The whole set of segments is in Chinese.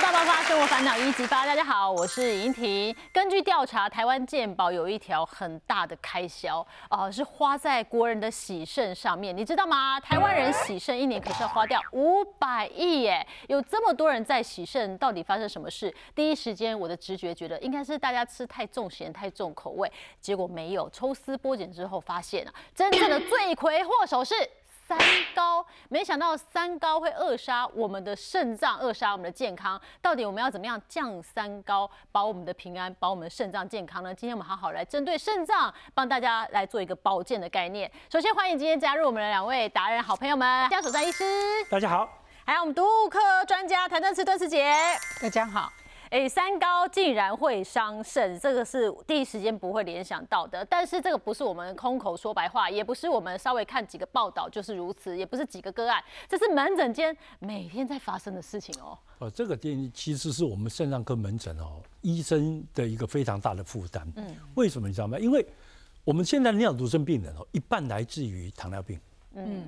大爆发，生活烦恼一级发。大家好，我是尹婷。根据调查，台湾健保有一条很大的开销，呃，是花在国人的喜肾上面。你知道吗？台湾人喜肾一年可是要花掉五百亿耶！有这么多人在喜肾，到底发生什么事？第一时间，我的直觉觉得应该是大家吃太重咸、太重口味，结果没有。抽丝剥茧之后，发现啊，真正的罪魁祸首是。三高，没想到三高会扼杀我们的肾脏，扼杀我们的健康。到底我们要怎么样降三高，保我们的平安，保我们的肾脏健康呢？今天我们好好来针对肾脏，帮大家来做一个保健的概念。首先欢迎今天加入我们的两位达人好朋友们，江守山医师，大家好；还有我们毒物科专家谭振慈敦慈姐，大家好。哎，三高竟然会伤肾，这个是第一时间不会联想到的。但是这个不是我们空口说白话，也不是我们稍微看几个报道就是如此，也不是几个个案，这是门诊间每天在发生的事情哦。哦，这个电其实是我们肾脏科门诊哦医生的一个非常大的负担。嗯，为什么你知道吗？因为我们现在尿毒症病人哦，一半来自于糖尿病。嗯，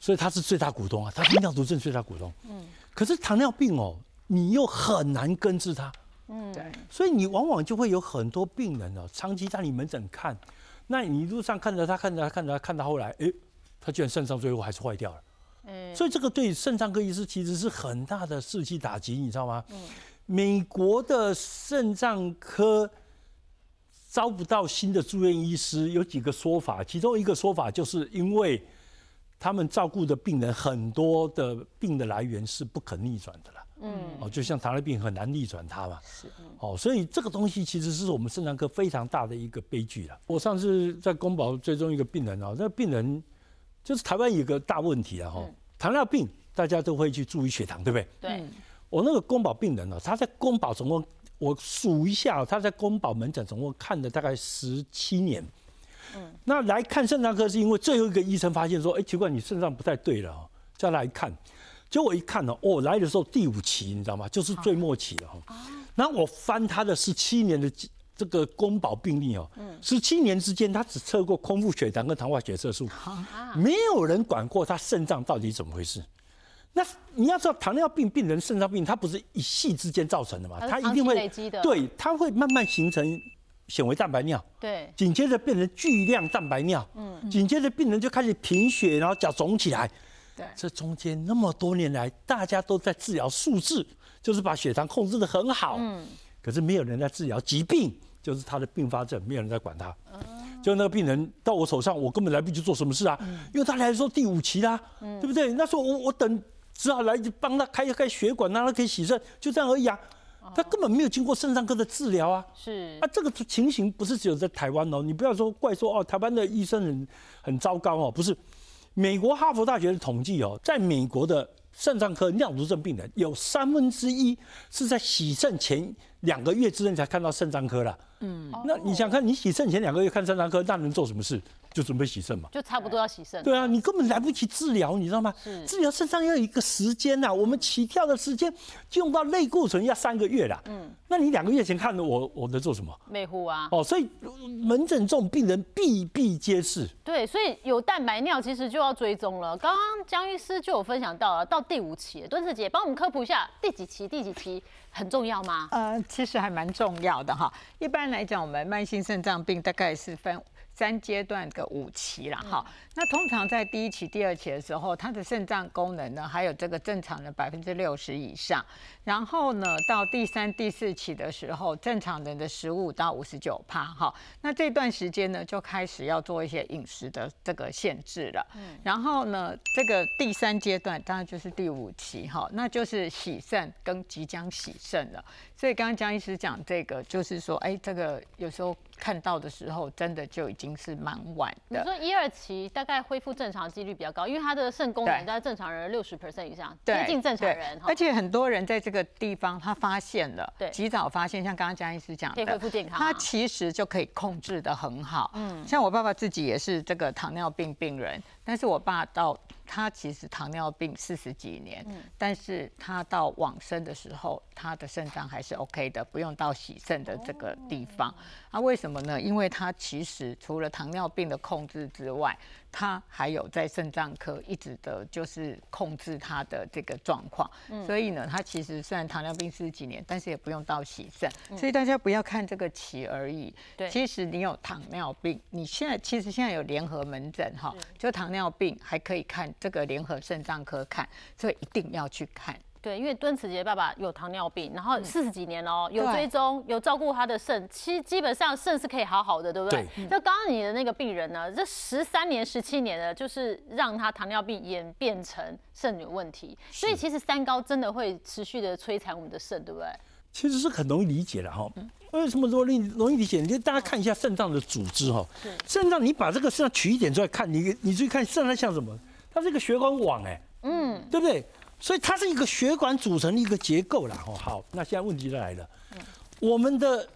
所以他是最大股东啊，他是尿毒症最大股东。嗯，可是糖尿病哦。你又很难根治它，嗯，对，所以你往往就会有很多病人哦，长期在你门诊看，那你一路上看着他，看着他，看着他，看到后来，哎，他居然肾脏最后还是坏掉了，嗯，所以这个对肾脏科医师其实是很大的士气打击，你知道吗？嗯，美国的肾脏科招不到新的住院医师，有几个说法，其中一个说法就是因为他们照顾的病人很多的病的来源是不可逆转的了。嗯，哦，就像糖尿病很难逆转它嘛，是，哦，所以这个东西其实是我们肾脏科非常大的一个悲剧了。我上次在宫保追踪一个病人哦，那个病人就是台湾有个大问题啊，哈，糖尿病大家都会去注意血糖，对不对？对。我那个宫保病人哦，他在宫保总共我数一下，他在宫保门诊总共看了大概十七年。嗯。那来看肾脏科是因为最后一个医生发现说，哎，奇怪，你肾脏不太对了哦，叫他来看。结果我一看呢，哦，来的时候第五期，你知道吗？就是最末期了哈。然后我翻他的十七年的这个公保病例哦，十七年之间他只测过空腹血糖跟糖化血色素，没有人管过他肾脏到底怎么回事。那你要知道，糖尿病病人肾脏病，它不是一夕之间造成的嘛？它一定会累积的。对，它会慢慢形成显微蛋白尿。对。紧接着变成巨量蛋白尿。嗯。紧接着病人就开始贫血，然后脚肿起来。对这中间那么多年来，大家都在治疗数字，就是把血糖控制的很好。嗯。可是没有人在治疗疾病，就是他的并发症，没有人在管他。嗯就那个病人到我手上，我根本来不及做什么事啊，因为他来说第五期啦，对不对？那时候我我等只好来帮他开开血管，让他可以洗肾，就这样而已啊。他根本没有经过肾脏科的治疗啊。是。啊，这个情形不是只有在台湾哦，你不要说怪说哦，台湾的医生很很糟糕哦，不是。美国哈佛大学的统计哦，在美国的肾脏科尿毒症病人有三分之一是在洗肾前两个月之内才看到肾脏科了。嗯，那你想看，你洗肾前两个月看肾脏科，那能做什么事？就准备洗肾嘛，就差不多要洗肾。对啊，你根本来不及治疗，你知道吗？治疗肾脏要有一个时间呐，我们起跳的时间就用到类固醇要三个月啦。嗯，那你两个月前看的我，我能做什么？美护啊。哦，所以门诊这种病人比比皆是。对，所以有蛋白尿其实就要追踪了。刚刚江医师就有分享到了，到第五期，敦子姐帮我们科普一下第几期？第几期很重要吗？呃，其实还蛮重要的哈。一般来讲，我们慢性肾脏病大概是分。三阶段的五期了哈，那通常在第一期、第二期的时候，他的肾脏功能呢还有这个正常的百分之六十以上，然后呢到第三、第四期的时候，正常人的十五到五十九趴哈，那这段时间呢就开始要做一些饮食的这个限制了，嗯，然后呢这个第三阶段当然就是第五期哈，那就是洗肾跟即将洗肾了，所以刚刚江医师讲这个就是说，哎，这个有时候。看到的时候，真的就已经是蛮晚的。你说一二期大概恢复正常几率比较高，因为他的肾功能在正常人六十 percent 以上，接近正常人。而且很多人在这个地方他发现了，对，及早发现，像刚刚江医师讲的，可以恢复健康，他其实就可以控制的很好。嗯，像我爸爸自己也是这个糖尿病病人，但是我爸到。他其实糖尿病四十几年，但是他到往生的时候，他的肾脏还是 OK 的，不用到洗肾的这个地方。啊，为什么呢？因为他其实除了糖尿病的控制之外，他还有在肾脏科一直的就是控制他的这个状况，所以呢，他其实虽然糖尿病四十几年，但是也不用到洗肾，所以大家不要看这个期而已。对其实你有糖尿病，你现在其实现在有联合门诊哈，就糖尿病还可以看这个联合肾脏科看，所以一定要去看。对，因为敦慈杰爸爸有糖尿病，然后四十几年哦，有追踪，有照顾他的肾，其实基本上肾是可以好好的，对不对？就刚刚你的那个病人呢，这十三年、十七年的，就是让他糖尿病演变成肾有问题，所以其实三高真的会持续的摧残我们的肾，对不对？其实是很容易理解的哈。为什么说容易容易理解？你就大家看一下肾脏的组织哈。肾脏，你把这个肾脏取一点出来看，你你注意看肾脏像什么？它是一个血管网哎，嗯，对不对？所以它是一个血管组成的一个结构啦。哦，好，那现在问题就来了，我们的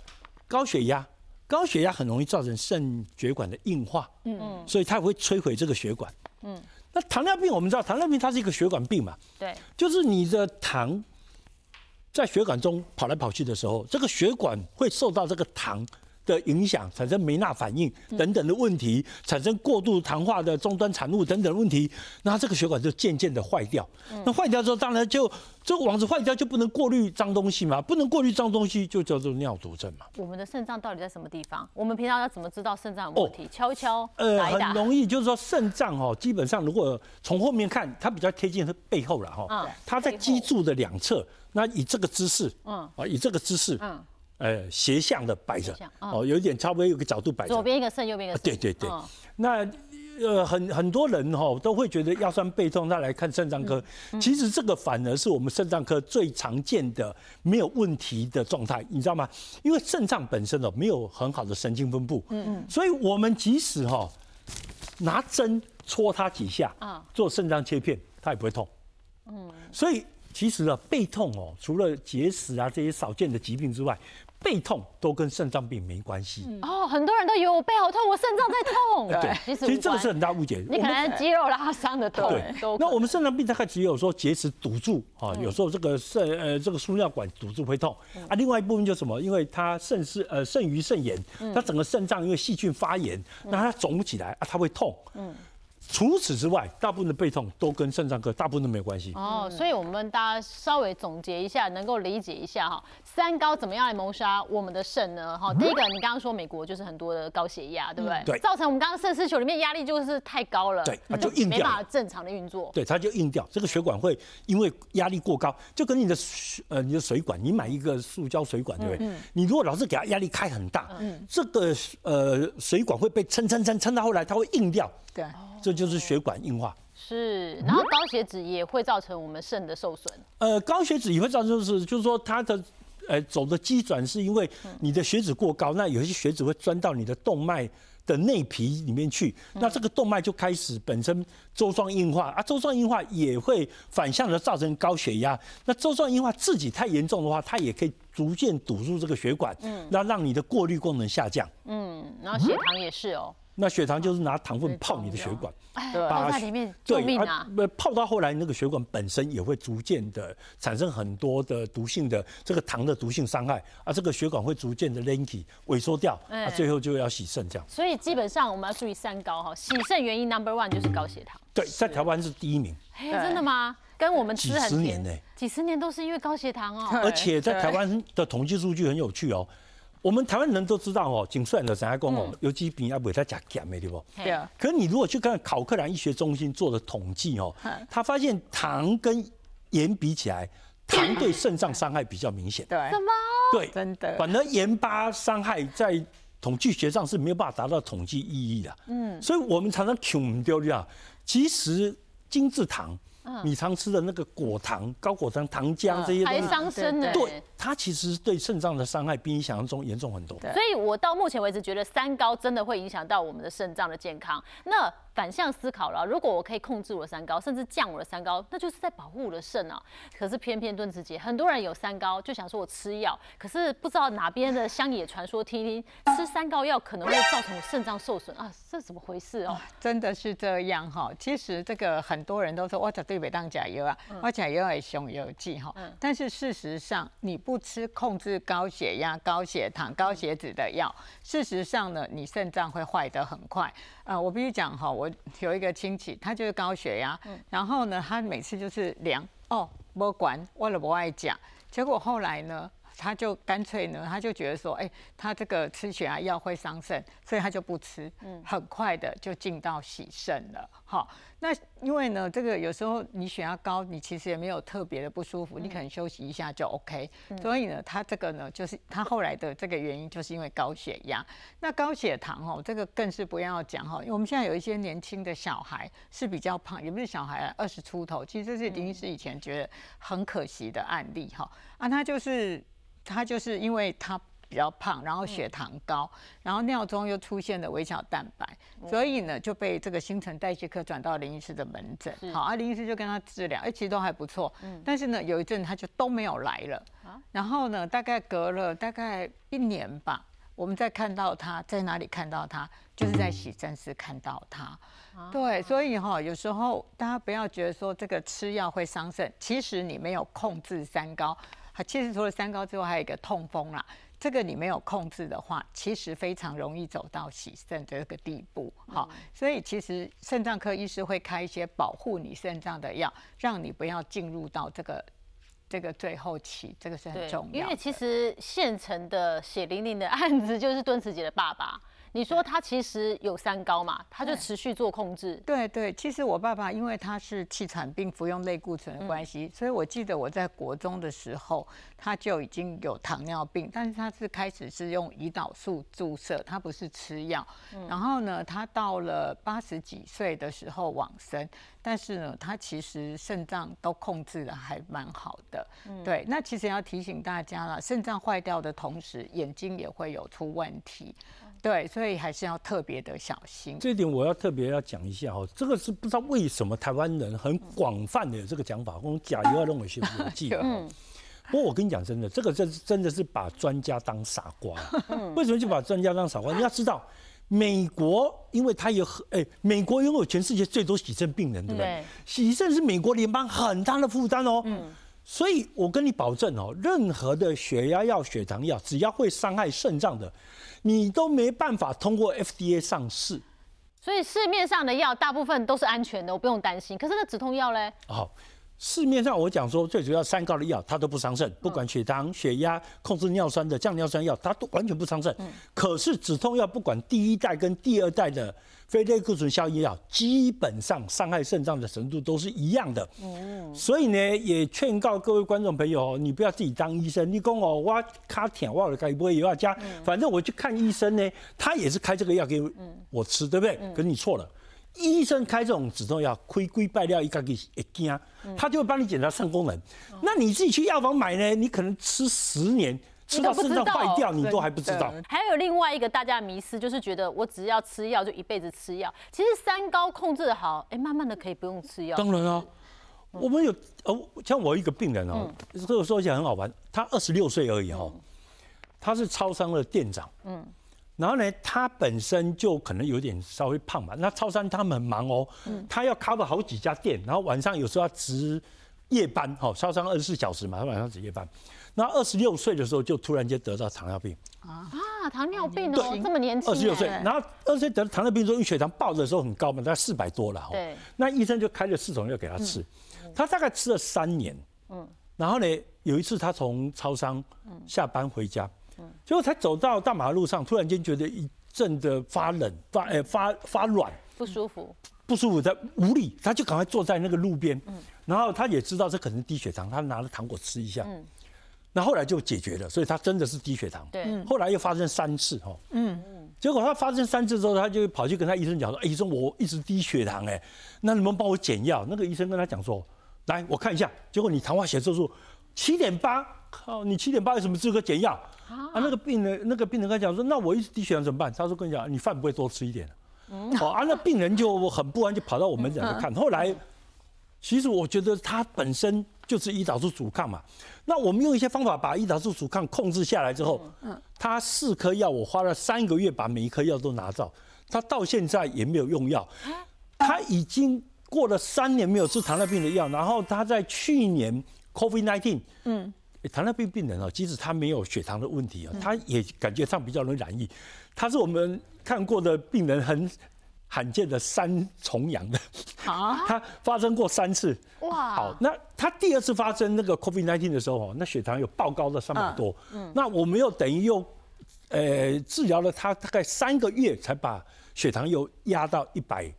高血压，高血压很容易造成肾血管的硬化，嗯，所以它会摧毁这个血管，嗯。那糖尿病我们知道，糖尿病它是一个血管病嘛，对，就是你的糖在血管中跑来跑去的时候，这个血管会受到这个糖的影响，产生梅纳反应等等的问题，产生过度糖化的终端产物等等问题，那这个血管就渐渐的坏掉。那坏掉之后，当然就这个网子坏掉就不能过滤脏东西嘛，不能过滤脏东西就叫做尿毒症嘛。我们的肾脏到底在什么地方？我们平常要怎么知道肾脏有问题？敲一敲，呃，很。容易，就是说肾脏哦，基本上如果从后面看，它比较贴近它背后了哈嗯，它在脊柱的两侧，那以这个姿势，嗯啊，以这个姿势，嗯，呃，斜向的摆着哦，有一点差不多有个角度摆着左，边一个肾，右边一个肾。对对对嗯那。呃，很很多人哈、都会觉得腰酸背痛，他来看肾脏科。嗯其实这个反而是我们肾脏科最常见的没有问题的状态，你知道吗？因为肾脏本身哦没有很好的神经分布，嗯嗯，所以我们即使哈、拿针戳它几下，啊做肾脏切片，它也不会痛。嗯，所以其实啊，背痛哦，除了结石啊这些少见的疾病之外，背痛都跟肾脏病没关系。哦，很多人都以为我背好痛，我肾脏在痛。对，其实其实这个是很大误解。你可能肌肉拉伤的痛那我们肾脏病大概只有说结石堵住啊，有时候这个肾呃这个输尿管堵住会痛啊，另外一部分就是什么？因为它肾是呃肾盂肾炎，它整个肾脏因为细菌发炎，那它肿不起来啊，它会痛。嗯。除此之外，大部分的背痛都跟肾脏科大部分都没有关系。哦，所以我们大家稍微总结一下，能够理解一下哈，三高怎么样来谋杀我们的肾呢？哈，第一个，你刚刚说美国就是很多的高血压，对不对？对造成我们刚刚肾丝球里面压力就是太高了，对啊嗯就硬掉没办法正常的运作。对，它就硬掉，这个血管会因为压力过高，就跟你的水呃你的水管，你买一个塑胶水管，对不对？你如果老是给它压力开很大，嗯这个呃水管会被撑撑撑撑到后来，它会硬掉，对，这就是血管硬化。是，然后高血脂也会造成我们肾的受损。呃，高血脂也会造成就是就是说它的。呃，走的机转是因为你的血脂过高，那有些血脂会钻到你的动脉的内皮里面去，那这个动脉就开始本身周状硬化啊，周状硬化也会反向的造成高血压。那周状硬化自己太严重的话，它也可以逐渐堵住这个血管，嗯那让你的过滤功能下降。嗯，然后血糖也是哦，那血糖就是拿糖分泡你的血管，泡在里面救命啊！不泡到后来，那个血管本身也会逐渐的产生很多的毒性的这个糖的毒性伤害啊，这个血管会逐渐的 linky 萎缩掉最后就要洗肾这样。所以基本上我们要注意三高哈，洗肾原因 number one 就是高血糖。对，在台湾是第一名，哎，真的吗？跟我们吃很甜几十年呢，几十年都是因为高血糖哦。而且在台湾的统计数据很有趣哦。我们台湾人都知道哦，颈酸的怎样讲哦，尤其病要不他加减的对不？对啊，可是你如果去看考克兰医学中心做的统计哦，他发现糖跟盐比起来，糖对肾脏伤害比较明显。对，什么？对，真的反而盐巴伤害在统计学上是没有办法达到统计意义的。嗯，所以我们常常穷丢掉，其实精制糖。你常吃的那个果糖、高果糖、糖浆这些东还，伤身呢。对它其实对肾脏的伤害比你想象中严重很多。所以我到目前为止觉得三高真的会影响到我们的肾脏的健康。那反向思考了，如果我可以控制我的三高，甚至降我的三高，那就是在保护我的肾啊。可是偏偏敦子姐，很多人有三高就想说我吃药，可是不知道哪边的乡野传说听听，吃三高药可能会造成我肾脏受损啊，这怎么回事哦？真的是这样哈。其实这个很多人都说我绝对别当假药啊，我假药也熊有剂哈。但是事实上，你不吃控制高血压、高血糖、高血脂的药，事实上呢，你肾脏会坏得很快。呃，我必须讲哈，我有一个亲戚，他就是高血压，然后呢，他每次就是量哦，不管我了不爱讲，结果后来呢。他就干脆呢，他就觉得说，哎，他这个吃血压药会伤肾，所以他就不吃，嗯，很快的就进到洗肾了。好，那因为呢，这个有时候你血压高，你其实也没有特别的不舒服，你可能休息一下就 OK。所以呢，他这个呢，就是他后来的这个原因，就是因为高血压。那高血糖哦，这个更是不要讲哈，因为我们现在有一些年轻的小孩是比较胖，也不是小孩啊，二十出头，其实这是林医师以前觉得很可惜的案例哈。啊，他就是。他就是因为他比较胖，然后血糖高，然后尿中又出现了微小蛋白，所以呢就被这个新陈代谢科转到林医师的门诊。好，啊林医师就跟他治疗，哎其实都还不错。嗯。但是呢有一阵他就都没有来了。啊。然后呢大概隔了大概一年吧，我们再看到他在哪里看到他，就是在洗肾室看到他。对，所以哈有时候大家不要觉得说这个吃药会伤肾，其实你没有控制三高。其实除了三高之外，还有一个痛风啦。这个你没有控制的话，其实非常容易走到洗肾这个地步。好，所以其实肾脏科医师会开一些保护你肾脏的药，让你不要进入到这个这个最后期，这个是很重要。因为其实现成的血淋淋的案子就是敦慈姐的爸爸。你说他其实有三高嘛，他就持续做控制。对对，其实我爸爸因为他是气喘病，服用类固醇的关系，所以我记得我在国中的时候他就已经有糖尿病，但是他是开始是用胰岛素注射，他不是吃药。然后呢，他到了八十几岁的时候往生，但是呢，他其实肾脏都控制的还蛮好的。对，那其实要提醒大家了，肾脏坏掉的同时，眼睛也会有出问题。对，所以还是要特别的小心。这点我要特别要讲一下哦，这个是不知道为什么台湾人很广泛的有这个讲法，我们假油要认为是有剂。嗯。不过我跟你讲真的，这个真真的是把专家当傻瓜。嗯。为什么就把专家当傻瓜？你要知道，美国因为它有哎，美国拥有全世界最多洗肾病人，对不对？洗肾是美国联邦很大的负担哦。嗯。所以我跟你保证哦，任何的血压药、血糖药，只要会伤害肾脏的。你都没办法通过 FDA 上市，所以市面上的药大部分都是安全的，我不用担心。可是那止痛药嘞？好。市面上我讲说最主要三高的药，它都不伤肾，不管血糖、血压、控制尿酸的降尿酸药，它都完全不伤肾。可是止痛药，不管第一代跟第二代的非类固醇消炎药，基本上伤害肾脏的程度都是一样的。嗯，所以呢，也劝告各位观众朋友，你不要自己当医生。你讲哦，我卡舔，我该不会有要加，反正我去看医生呢，他也是开这个药给我吃，对不对？可是你错了。医生开这种止痛药，亏亏败料一个给一惊，他就会帮你检查肾功能。那你自己去药房买呢？你可能吃十年，吃到肾脏坏掉，你都还不知道。还有另外一个大家迷思，就是觉得我只要吃药就一辈子吃药。其实三高控制好，哎，慢慢的可以不用吃药。当然啊，我们有哦，像我一个病人哦，这个说起来很好玩，他二十六岁而已哦，他是超商的店长。嗯。然后呢，他本身就可能有点稍微胖嘛。那超商他们很忙哦，他要 cover 好几家店，然后晚上有时候要值夜班，哈，超商二十四小时嘛，他晚上值夜班。那二十六岁的时候就突然间得到糖尿病啊啊，糖尿病哦，这么年轻，二十六岁，然后二十岁得糖尿病之后，因为血糖报的时候很高嘛，大概四百多了哈。对。那医生就开了四种药给他吃，他大概吃了三年，嗯，然后呢，有一次他从超商下班回家。结果才走到大马路上，突然间觉得一阵的发冷、发诶发发软，不舒服，不舒服他无力，他就赶快坐在那个路边，嗯，然后他也知道这可能低血糖，他拿了糖果吃一下，嗯，那后来就解决了，所以他真的是低血糖，对，后来又发生三次哈，嗯。嗯，结果他发生三次之后，他就跑去跟他医生讲说，哎，医生我一直低血糖哎，那你们帮我减药？那个医生跟他讲说，来我看一下，结果你糖化血色素七点八，靠，你七点八有什么资格减药？啊，那个病人，那个病人跟他讲说，那我一直低血糖怎么办？他说跟你讲，你饭不会多吃一点。哦，啊，那病人就很不安，就跑到我们这来看。后来，其实我觉得他本身就是胰岛素阻抗嘛。那我们用一些方法把胰岛素阻抗控制下来之后，嗯，他四颗药，我花了三个月把每一颗药都拿到，他到现在也没有用药。他已经过了三年没有吃糖尿病的药，然后他在去年 COVID nineteen，嗯。糖尿病病人哦，即使他没有血糖的问题啊，他也感觉上比较容易染疫。他是我们看过的病人很罕见的三重阳的，啊，他发生过三次。哇，好，那他第二次发生那个 COVID-19 的时候哦，那血糖有爆高的三百多。嗯，那我们又等于又，呃，治疗了他大概三个月才把血糖又压到一百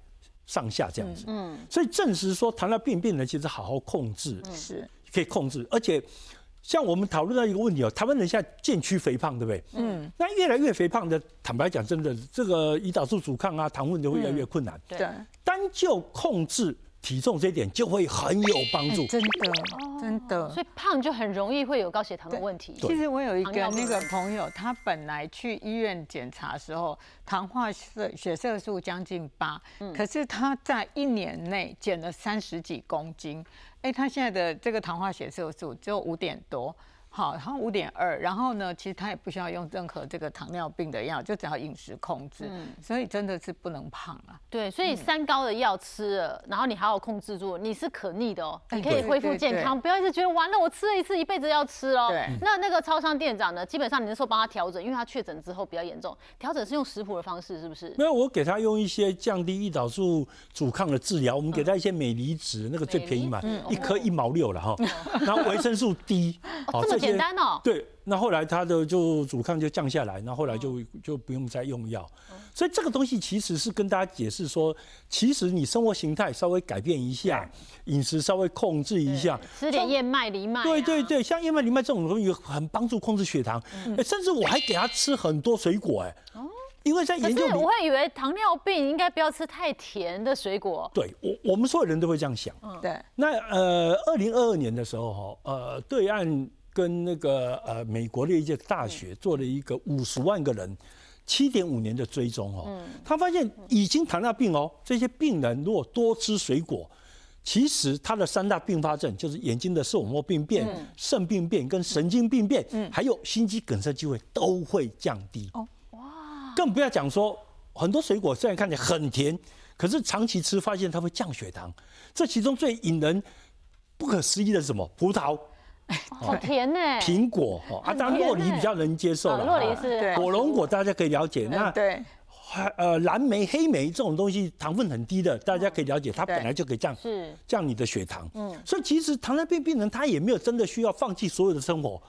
上下这样子。嗯，所以证实说糖尿病病人其实好好控制是可以控制，而且。像我们讨论到一个问题哦，台湾人现在渐趋肥胖，对不对？嗯。那越来越肥胖的，坦白讲，真的这个胰岛素阻抗啊，糖分就会越来越困难。对。单就控制体重这一点，就会很有帮助。真的，真的。所以胖就很容易会有高血糖的问题。其实我有一个那个朋友，他本来去医院检查时候，糖化色血色素将近八，可是他在一年内减了三十几公斤。哎，他现在的这个糖化血色素只有五点多。好，然后五点二，然后呢，其实他也不需要用任何这个糖尿病的药，就只要饮食控制，所以真的是不能胖啊。对，所以三高的药吃了，然后你好好控制住，你是可逆的哦，你可以恢复健康，不要一直觉得完了，我吃了一次，一辈子要吃哦。对。那那个超商店长呢，基本上你那时候帮他调整，因为他确诊之后比较严重，调整是用食谱的方式，是不是？没有，我给他用一些降低胰岛素阻抗的治疗，我们给他一些镁离子，那个最便宜嘛，一颗一毛六了哈，然后维生素 D，哦这。简单哦，对，那后来他的就阻抗就降下来，那后来就就不用再用药，所以这个东西其实是跟大家解释说，其实你生活形态稍微改变一下，饮食稍微控制一下，吃点燕麦、藜麦，对对对，像燕麦、藜麦这种东西很帮助控制血糖，甚至我还给他吃很多水果，哎，因为在研究，我会以为糖尿病应该不要吃太甜的水果，对我我们所有人都会这样想，对，那呃，二零二二年的时候哈，呃，对岸。跟那个呃美国的一些大学做了一个五十万个人七点五年的追踪哦，他发现已经糖尿病哦，这些病人如果多吃水果，其实他的三大并发症就是眼睛的视网膜病变、肾病变跟神经病变，还有心肌梗塞机会都会降低哦。哇！更不要讲说很多水果虽然看起来很甜，可是长期吃发现它会降血糖。这其中最引人不可思议的是什么？葡萄。好甜呢！苹果哈，啊，当然洛梨比较能接受了。洛梨是火龙果，大家可以了解。那对，呃，蓝莓、黑莓这种东西糖分很低的，大家可以了解，它本来就可以降是降你的血糖。嗯，所以其实糖尿病病人他也没有真的需要放弃所有的生活，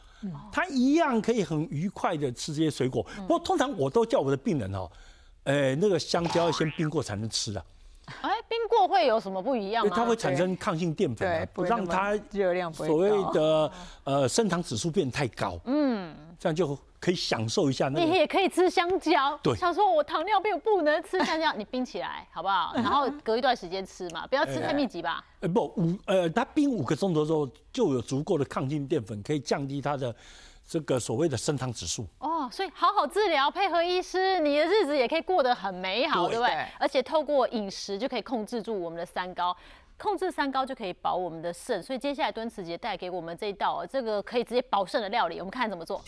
他一样可以很愉快的吃这些水果。不过通常我都叫我的病人哦，呃，那个香蕉要先冰过才能吃啊。哎，冰过会有什么不一样吗？它会产生抗性淀粉，不让它热量所谓的呃升糖指数变太高。嗯，这样就可以享受一下那。你也可以吃香蕉。对，想说我糖尿病不能吃香蕉，你冰起来好不好？然后隔一段时间吃嘛，不要吃太密集吧。呃不五呃，它冰五个钟头之后就有足够的抗性淀粉，可以降低它的。这个所谓的升糖指数哦，所以好好治疗，配合医师，你的日子也可以过得很美好，对不对？而且透过饮食就可以控制住我们的三高，控制三高就可以保我们的肾。所以接下来敦慈姐带给我们这一道，这个可以直接保肾的料理，我们看怎么做。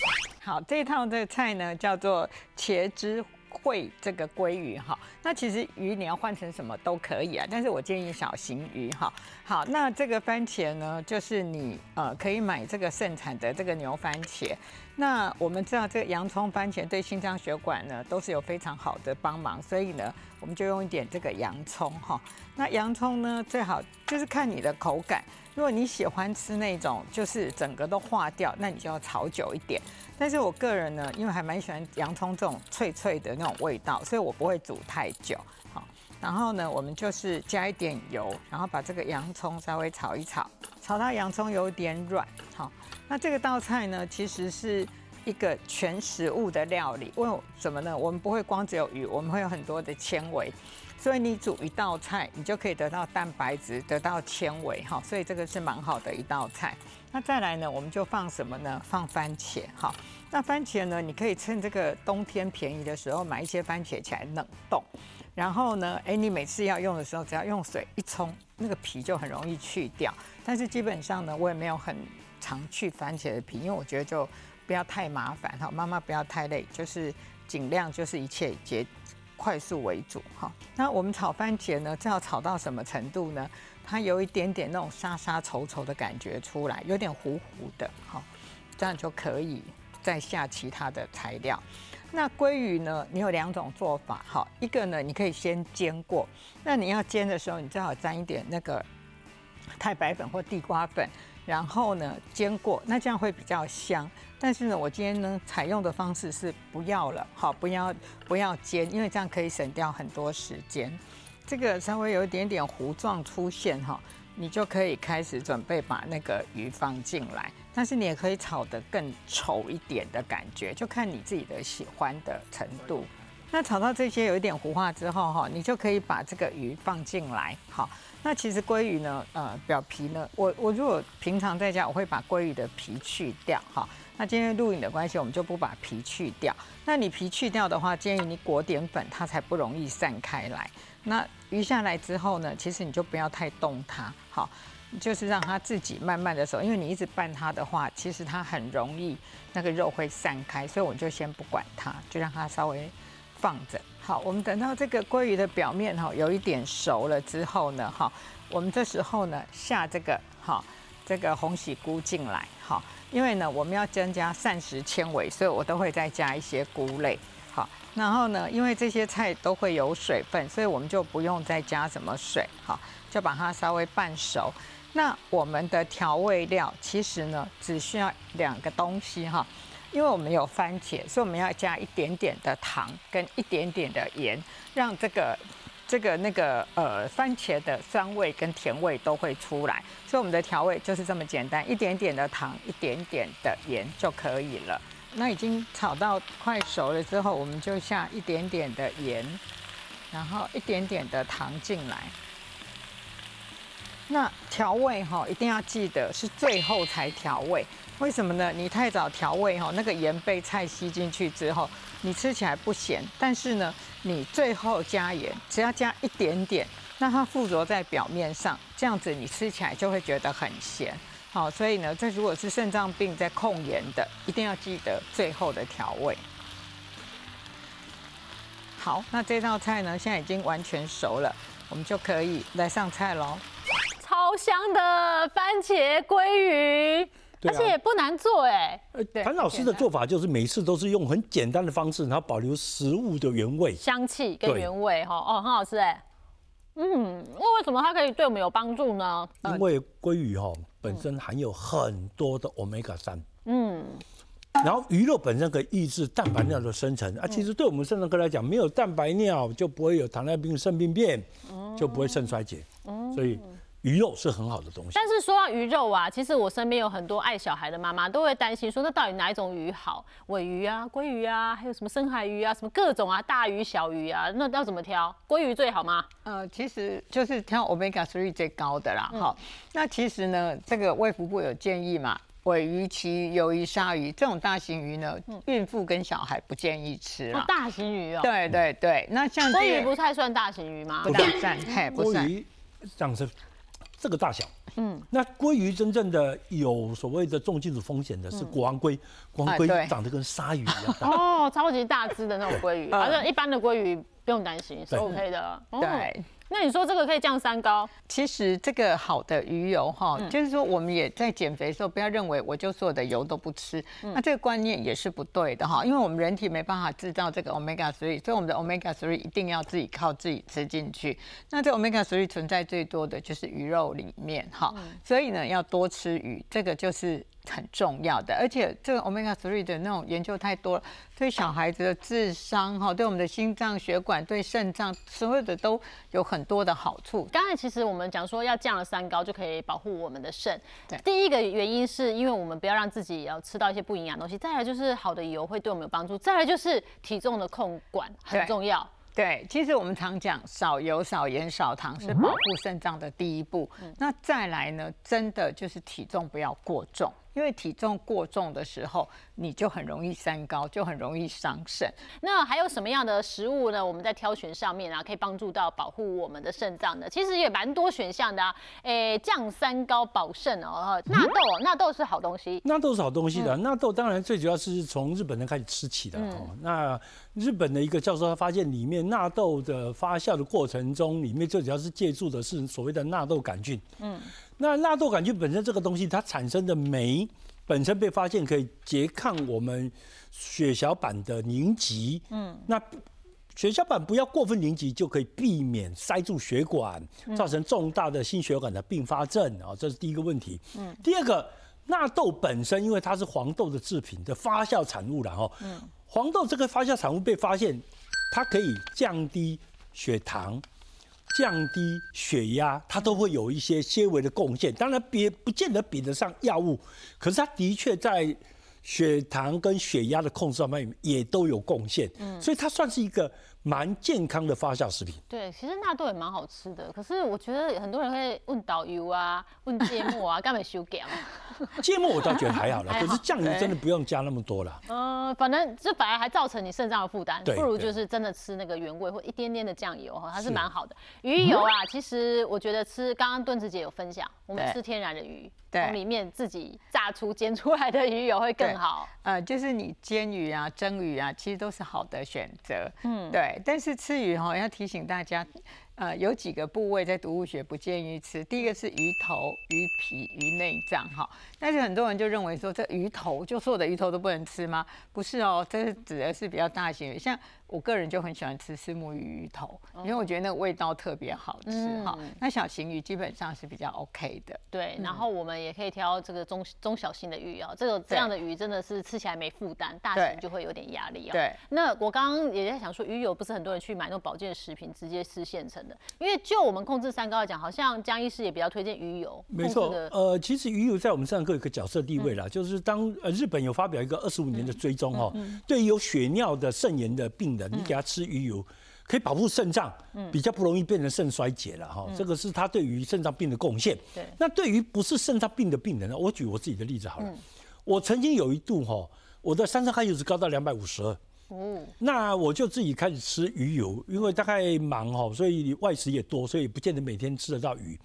好，这一套的菜呢叫做茄汁。会这个鲑鱼哈，那其实鱼你要换成什么都可以啊，但是我建议小型鱼哈。好，那这个番茄呢，就是你呃可以买这个盛产的这个牛番茄。那我们知道这个洋葱番茄对心脏血管呢都是有非常好的帮忙，所以呢我们就用一点这个洋葱哈。那洋葱呢最好就是看你的口感，如果你喜欢吃那种就是整个都化掉，那你就要炒久一点。但是我个人呢，因为还蛮喜欢洋葱这种脆脆的那种味道，所以我不会煮太久。好，然后呢，我们就是加一点油，然后把这个洋葱稍微炒一炒，炒到洋葱有点软。好，那这个道菜呢，其实是一个全食物的料理。为什么呢？我们不会光只有鱼，我们会有很多的纤维，所以你煮一道菜，你就可以得到蛋白质，得到纤维。哈，所以这个是蛮好的一道菜。那再来呢，我们就放什么呢？放番茄，哈。那番茄呢，你可以趁这个冬天便宜的时候买一些番茄起来冷冻。然后呢，哎，你每次要用的时候，只要用水一冲，那个皮就很容易去掉。但是基本上呢，我也没有很常去番茄的皮，因为我觉得就不要太麻烦哈。妈妈不要太累，就是尽量就是一切节快速为主哈。那我们炒番茄呢，这要炒到什么程度呢？它有一点点那种沙沙稠稠的感觉出来，有点糊糊的，哈。这样就可以再下其他的材料。那鲑鱼呢？你有两种做法，哈，一个呢，你可以先煎过。那你要煎的时候，你最好沾一点那个太白粉或地瓜粉，然后呢煎过，那这样会比较香。但是呢，我今天呢采用的方式是不要了，好，不要不要煎，因为这样可以省掉很多时间。这个稍微有一点点糊状出现哈。你就可以开始准备把那个鱼放进来，但是你也可以炒得更稠一点的感觉，就看你自己的喜欢的程度。那炒到这些有一点糊化之后哈，你就可以把这个鱼放进来。好，那其实鲑鱼呢，呃，表皮呢，我我如果平常在家，我会把鲑鱼的皮去掉。哈，那今天录影的关系，我们就不把皮去掉。那你皮去掉的话，建议你裹点粉，它才不容易散开来。那鱼下来之后呢，其实你就不要太动它，好，就是让它自己慢慢的走，因为你一直拌它的话，其实它很容易那个肉会散开，所以我就先不管它，就让它稍微放着。好，我们等到这个鲑鱼的表面哈有一点熟了之后呢，哈，我们这时候呢下这个哈这个红喜菇进来，哈，因为呢我们要增加膳食纤维，所以我都会再加一些菇类。好，然后呢，因为这些菜都会有水分，所以我们就不用再加什么水，好，就把它稍微拌熟。那我们的调味料其实呢，只需要两个东西哈，因为我们有番茄，所以我们要加一点点的糖跟一点点的盐，让这个这个那个呃番茄的酸味跟甜味都会出来。所以我们的调味就是这么简单，一点点的糖，一点点的盐就可以了。那已经炒到快熟了之后，我们就下一点点的盐，然后一点点的糖进来。那调味哈，一定要记得是最后才调味。为什么呢？你太早调味哈，那个盐被菜吸进去之后，你吃起来不咸。但是呢，你最后加盐，只要加一点点，让它附着在表面上，这样子你吃起来就会觉得很咸。好，所以呢，这如果是肾脏病在控盐的，一定要记得最后的调味。好，那这道菜呢，现在已经完全熟了，我们就可以来上菜喽。超香的番茄鲑鱼，而且也不难做哎。谭老师的做法就是每次都是用很简单的方式，然后保留食物的原味、香气跟原味哈。哦，很好吃哎。嗯，那为什么它可以对我们有帮助呢？因为鲑鱼哈。本身含有很多的 omega 三，嗯，然后鱼肉本身可以抑制蛋白尿的生成啊。其实对我们肾脏科来讲，没有蛋白尿就不会有糖尿病、肾病变，就不会肾衰竭，所以。鱼肉是很好的东西，但是说到鱼肉啊，其实我身边有很多爱小孩的妈妈都会担心，说那到底哪一种鱼好？尾鱼啊、鲑鱼啊，还有什么深海鱼啊，什么各种啊，大鱼小鱼啊，那要怎么挑？鲑鱼最好吗？呃，其实就是挑 omega three 最高的啦。好，那其实呢，这个卫福部有建议嘛，尾鱼、旗鱿鱼、鲨鱼这种大型鱼呢，孕妇跟小孩不建议吃了。大型鱼哦。对对对，那像鲑鱼不太算大型鱼吗？不算，嘿，不算。这样是。这个大小，嗯，那鲑鱼真正的有所谓的重金属风险的是国王鲑，国王鲑长得跟鲨鱼一样大，哦，超级大只的那种鲑鱼，反正一般的鲑鱼不用担心，是 OK 的，对。那你说这个可以降三高？其实这个好的鱼油哈，就是说我们也在减肥的时候，不要认为我就所有的油都不吃，那这个观念也是不对的哈。因为我们人体没办法制造这个 omega three，所以我们的 omega three 一定要自己靠自己吃进去。那这 omega three 存在最多的就是鱼肉里面哈，所以呢要多吃鱼，这个就是。很重要的，而且这个 omega three 的那种研究太多了，对小孩子的智商哈，对我们的心脏血管、对肾脏，所有的都有很多的好处。刚才其实我们讲说要降了三高就可以保护我们的肾。对，第一个原因是因为我们不要让自己要吃到一些不营养东西，再来就是好的油会对我们有帮助，再来就是体重的控管很重要。对，其实我们常讲少油、少盐、少糖是保护肾脏的第一步。那再来呢，真的就是体重不要过重。因为体重过重的时候，你就很容易三高，就很容易伤肾。那还有什么样的食物呢？我们在挑选上面啊，可以帮助到保护我们的肾脏的。其实也蛮多选项的啊。诶，降三高保肾哦。纳豆，纳豆是好东西。纳豆是好东西的。纳豆当然最主要是从日本人开始吃起的哦。那日本的一个教授他发现，里面纳豆的发酵的过程中，里面最主要是借助的是所谓的纳豆杆菌。嗯。那纳豆杆菌本身这个东西，它产生的酶本身被发现可以拮抗我们血小板的凝集，嗯，那血小板不要过分凝集，就可以避免塞住血管，造成重大的心血管的并发症啊，这是第一个问题。嗯，第二个，纳豆本身因为它是黄豆的制品的发酵产物了哈，嗯，黄豆这个发酵产物被发现，它可以降低血糖。降低血压，它都会有一些些微的贡献。当然，别不见得比得上药物，可是它的确在血糖跟血压的控制上面也都有贡献。嗯，所以它算是一个。蛮健康的发酵食品。对，其实纳豆也蛮好吃的。可是我觉得很多人会问导游啊，问芥末啊，干嘛修改？芥末我倒觉得还好了，可是酱油真的不用加那么多了。嗯，反正这反而还造成你肾脏的负担，不如就是真的吃那个原味或一点点的酱油哈，它是蛮好的。鱼油啊，其实我觉得吃，刚刚炖子姐有分享，我们吃天然的鱼。从里面自己炸出煎出来的鱼油会更好。呃，就是你煎鱼啊、蒸鱼啊，其实都是好的选择。嗯，对。但是吃鱼哈，要提醒大家。呃，有几个部位在毒物学不建议吃。第一个是鱼头、鱼皮、鱼内脏，哈。但是很多人就认为说，这鱼头就所有的鱼头都不能吃吗？不是哦，这是指的是比较大型鱼，像我个人就很喜欢吃石目鱼鱼头，因为我觉得那个味道特别好吃，哈。那小型鱼基本上是比较 OK 的。对，然后我们也可以挑这个中中小型的鱼哦，这个这样的鱼真的是吃起来没负担，大型就会有点压力啊。对。那我刚刚也在想说，鱼油不是很多人去买那种保健食品，直接吃现成。因为就我们控制三高来讲，好像江医师也比较推荐鱼油。没错，呃，其实鱼油在我们身上各有一个角色地位啦。就是当呃日本有发表一个二十五年的追踪哦，对于有血尿的肾炎的病人，你给他吃鱼油，可以保护肾脏，比较不容易变成肾衰竭了哈。这个是他对于肾脏病的贡献。对。那对于不是肾脏病的病人呢？我举我自己的例子好了。我曾经有一度哈，我的三酸甘油脂高到两百五十二。哦，那我就自己开始吃鱼油，因为大概忙哈，所以外食也多，所以不见得每天吃得到鱼。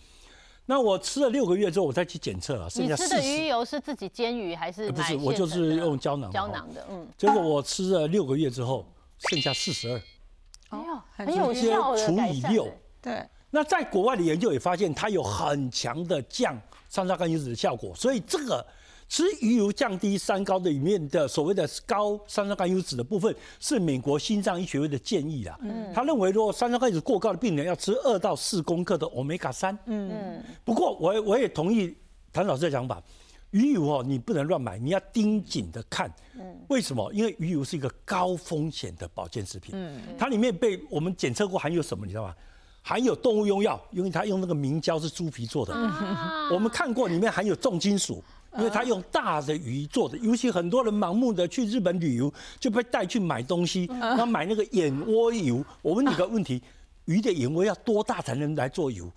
那我吃了六个月之后，我再去检测啊，剩下四十。你吃的鱼油是自己煎鱼还是？不是，我就是用胶囊。胶囊的，嗯。结果我吃了六个月之后，剩下四十二。哎呦，很有效的除以六，对。那在国外的研究也发现，它有很强的降三酸甘油脂的效果，所以这个。吃鱼油降低三高的里面的所谓的高三酸甘油脂的部分，是美国心脏医学会的建议啦。嗯，他认为如果三酸甘油脂过高的病人要吃二到四公克的欧米伽三。嗯，不过我我也同意谭老师的讲法，鱼油哦你不能乱买，你要盯紧的看。嗯，为什么？因为鱼油是一个高风险的保健食品。嗯，它里面被我们检测过含有什么，你知道吗？含有动物用药，因为它用那个明胶是猪皮做的。我们看过里面含有重金属。因为他用大的鱼做的，尤其很多人盲目的去日本旅游，就被带去买东西，然后买那个眼窝油。我问你个问题：鱼的眼窝要多大才能来做油？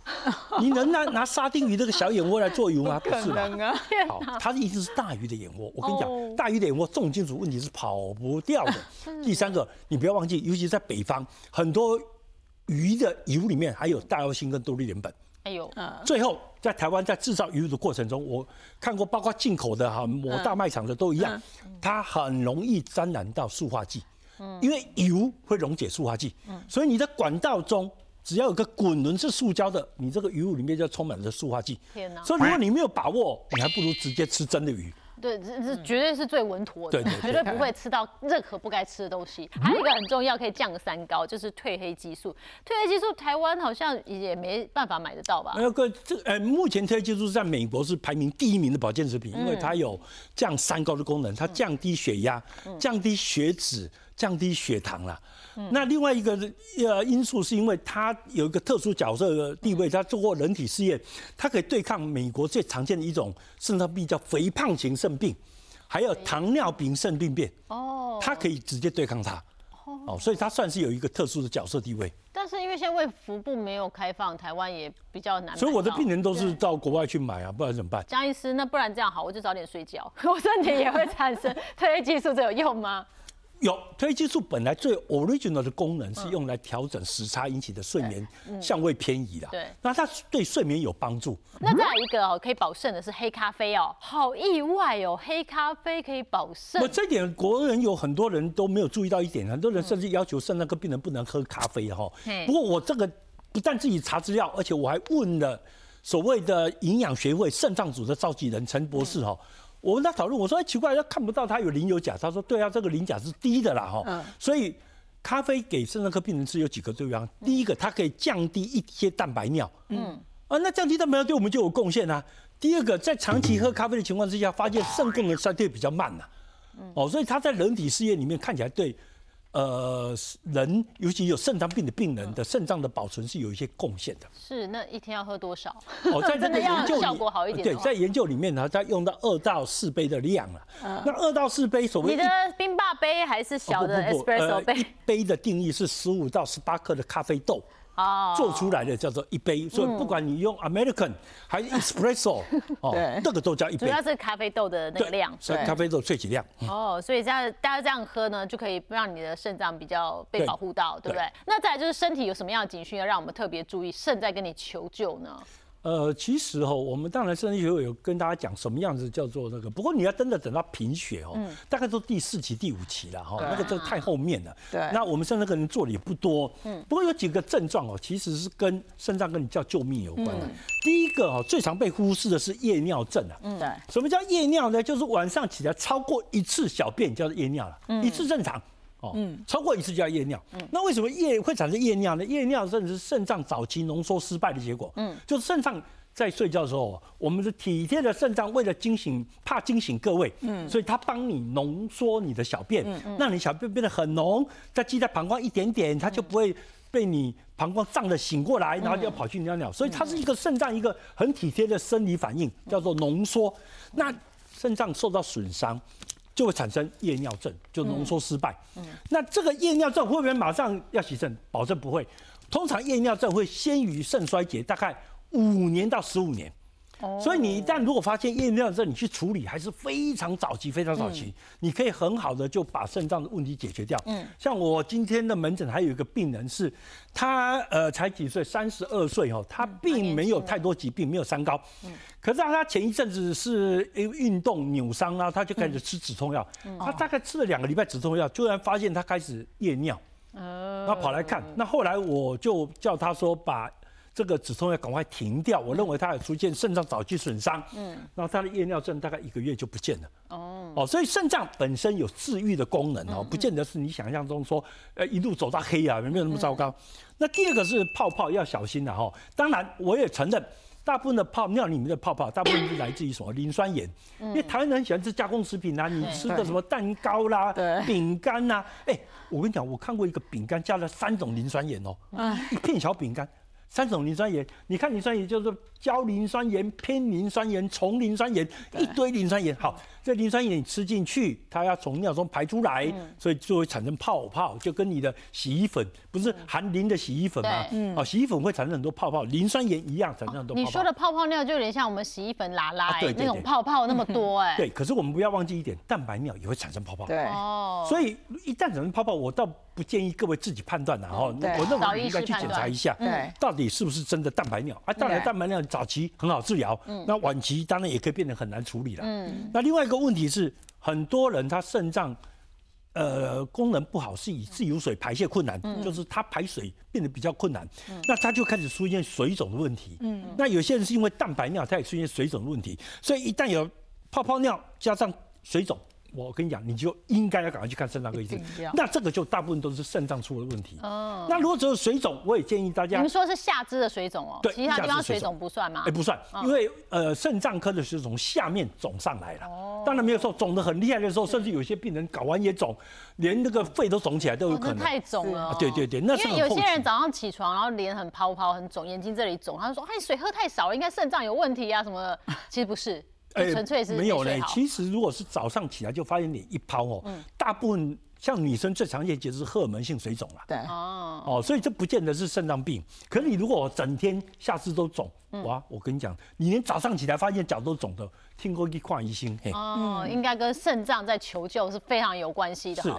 你能拿拿沙丁鱼这个小眼窝来做油吗？不可能啊！好，他的意思是大鱼的眼窝。我跟你讲，大鱼的眼窝重金属问题是跑不掉的。第三个，你不要忘记，尤其在北方，很多鱼的油里面还有大药性跟多氯联苯。哎呦，最后在台湾在制造鱼的过程中，我看过包括进口的哈，某大卖场的都一样，它很容易沾染到塑化剂，因为油会溶解塑化剂，所以你的管道中只要有个滚轮是塑胶的，你这个鱼物里面就充满了塑化剂。天哪！所以如果你没有把握，你还不如直接吃真的鱼。对，这这绝对是最稳妥的，绝对不会吃到任何不该吃的东西。还有一个很重要，可以降三高，就是褪黑激素。褪黑激素台湾好像也没办法买得到吧？那个这呃，目前褪黑激素在美国是排名第一名的保健食品，因为它有降三高的功能，它降低血压、降低血脂、降低血糖了。那另外一个呃因素是因为它有一个特殊角色的地位，它做过人体试验，它可以对抗美国最常见的一种肾脏病，叫肥胖型肾病，还有糖尿病肾病变。哦，它可以直接对抗它。哦，所以它算是有一个特殊的角色地位。但是因为现在卫福部没有开放，台湾也比较难。所以我的病人都是到国外去买啊，不然怎么办？江医师，那不然这样好，我就早点睡觉，我身体也会产生 褪黑激素，这有用吗？有褪黑激素本来最 original 的功能是用来调整时差引起的睡眠相位偏移的，对，那它对睡眠有帮助。那再来一个哦，可以保肾的是黑咖啡哦，好意外哦，黑咖啡可以保肾。我这点国人有很多人都没有注意到一点，很多人甚至要求肾脏科病人不能喝咖啡哈。不过我这个不但自己查资料，而且我还问了所谓的营养学会肾脏组的召集人陈博士哈。我跟他讨论，我说哎奇怪，他看不到他有磷有钾，他说对啊，这个磷钾是低的啦哈，所以咖啡给肾脏科病人吃有几个作用，第一个它可以降低一些蛋白尿，嗯，啊那降低蛋白尿对我们就有贡献啊。第二个，在长期喝咖啡的情况之下，发现肾功能衰退比较慢呐，哦，所以它在人体试验里面看起来对。呃，人尤其有肾脏病的病人的肾脏的保存是有一些贡献的。是，那一天要喝多少？哦，在这个 研究效果好一点。对，在研究里面呢，它用到二到四杯的量了。那二到四杯，所谓你的冰霸杯还是小的 espresso 杯？一杯的定义是十五到十八克的咖啡豆。哦，做出来的叫做一杯，所以不管你用 American 还是 Espresso，哦，这个都叫一杯。主要是咖啡豆的那个量，是咖啡豆萃取量。哦，所以这样大家这样喝呢，就可以让你的肾脏比较被保护到，对不对？那再来就是身体有什么样的警讯要让我们特别注意，肾在跟你求救呢？呃，其实哈，我们当然生理学有跟大家讲什么样子叫做那个，不过你要真的等到贫血哦，大概都第四期、第五期了哈，那个就太后面了。对，那我们肾脏科人做的也不多，嗯，不过有几个症状哦，其实是跟肾脏跟你叫救命有关的。第一个哦，最常被忽视的是夜尿症啊。嗯，对。什么叫夜尿呢？就是晚上起来超过一次小便叫做夜尿了，一次正常。哦，嗯，超过一次就要夜尿。嗯，那为什么夜会产生夜尿呢？夜尿甚至是肾脏早期浓缩失败的结果。嗯，就是肾脏。在睡觉的时候，我们是体贴的肾脏为了惊醒，怕惊醒各位，嗯，所以它帮你浓缩你的小便，嗯嗯，让你小便变得很浓，再积在膀胱一点点，它就不会被你膀胱胀的醒过来，然后就要跑去尿尿。所以它是一个肾脏一个很体贴的生理反应，叫做浓缩。那肾脏受到损伤，就会产生夜尿症，就浓缩失败。嗯，那这个夜尿症会不会马上要洗肾？保证不会。通常夜尿症会先于肾衰竭，大概。五年到十五年，所以你一旦如果发现夜尿症，你去处理还是非常早期，非常早期，你可以很好的就把肾脏的问题解决掉。嗯，像我今天的门诊还有一个病人是，他呃才几岁，三十二岁哦，他并没有太多疾病，没有三高，嗯，可是他前一阵子是因为运动扭伤啊，他就开始吃止痛药，他大概吃了两个礼拜止痛药，突然发现他开始夜尿，嗯，他跑来看，那后来我就叫他说把。这个止痛药赶快停掉，我认为他有出现肾脏早期损伤，嗯，然后他的夜尿症大概一个月就不见了，哦，哦，所以肾脏本身有治愈的功能哦，不见得是你想象中说，呃，一路走到黑啊，没有那么糟糕。那第二个是泡泡要小心的哈，当然我也承认，大部分的泡尿里面的泡泡，大部分是来自于什么磷酸盐，因为台湾人很喜欢吃加工食品啊，你吃的什么蛋糕啦、饼干呐，哎，我跟你讲，我看过一个饼干加了三种磷酸盐哦，一片小饼干。三种磷酸盐，你看磷酸盐就是焦磷酸盐、偏磷酸盐、重磷酸盐，一堆磷酸盐。好，这磷酸盐你吃进去，它要从尿中排出来，所以就会产生泡泡，就跟你的洗衣粉不是含磷的洗衣粉吗？哦，洗衣粉会产生很多泡泡，磷酸盐一样产生很多。你说的泡泡尿就有点像我们洗衣粉拉拉那种泡泡那么多哎。对，可是我们不要忘记一点，蛋白尿也会产生泡泡。对，哦，所以一旦产生泡泡，我倒不建议各位自己判断的哈。我认为应该去检查一下，到底。你是不是真的蛋白尿啊？当然，蛋白尿早期很好治疗，那晚期当然也可以变得很难处理了。嗯，那另外一个问题是，很多人他肾脏呃功能不好，是以自由水排泄困难，就是他排水变得比较困难，那他就开始出现水肿的问题。嗯，那有些人是因为蛋白尿，他也出现水肿的问题，所以一旦有泡泡尿加上水肿。我跟你讲，你就应该要赶快去看肾脏科医生。那这个就大部分都是肾脏出了问题。哦。那如果只有水肿，我也建议大家。你们说是下肢的水肿哦？对，其他地方水肿不算吗？哎，不算，因为呃，肾脏科的是从下面肿上来了。哦。当然没有说肿得很厉害的时候，甚至有些病人睾丸也肿，连那个肺都肿起来都有可能。太肿了。对对对，那是因为有些人早上起床，然后脸很泡泡、很肿，眼睛这里肿，他就说：“哎，水喝太少了，应该肾脏有问题啊什么的。”其实不是。纯粹是没有嘞。其实如果是早上起来就发现你一泡哦，大部分像女生最常见就是荷尔蒙性水肿了。对哦哦，所以这不见得是肾脏病。可是你如果整天下肢都肿，哇，我跟你讲，你连早上起来发现脚都肿的，听过一跨一星。哦，应该跟肾脏在求救是非常有关系的。是。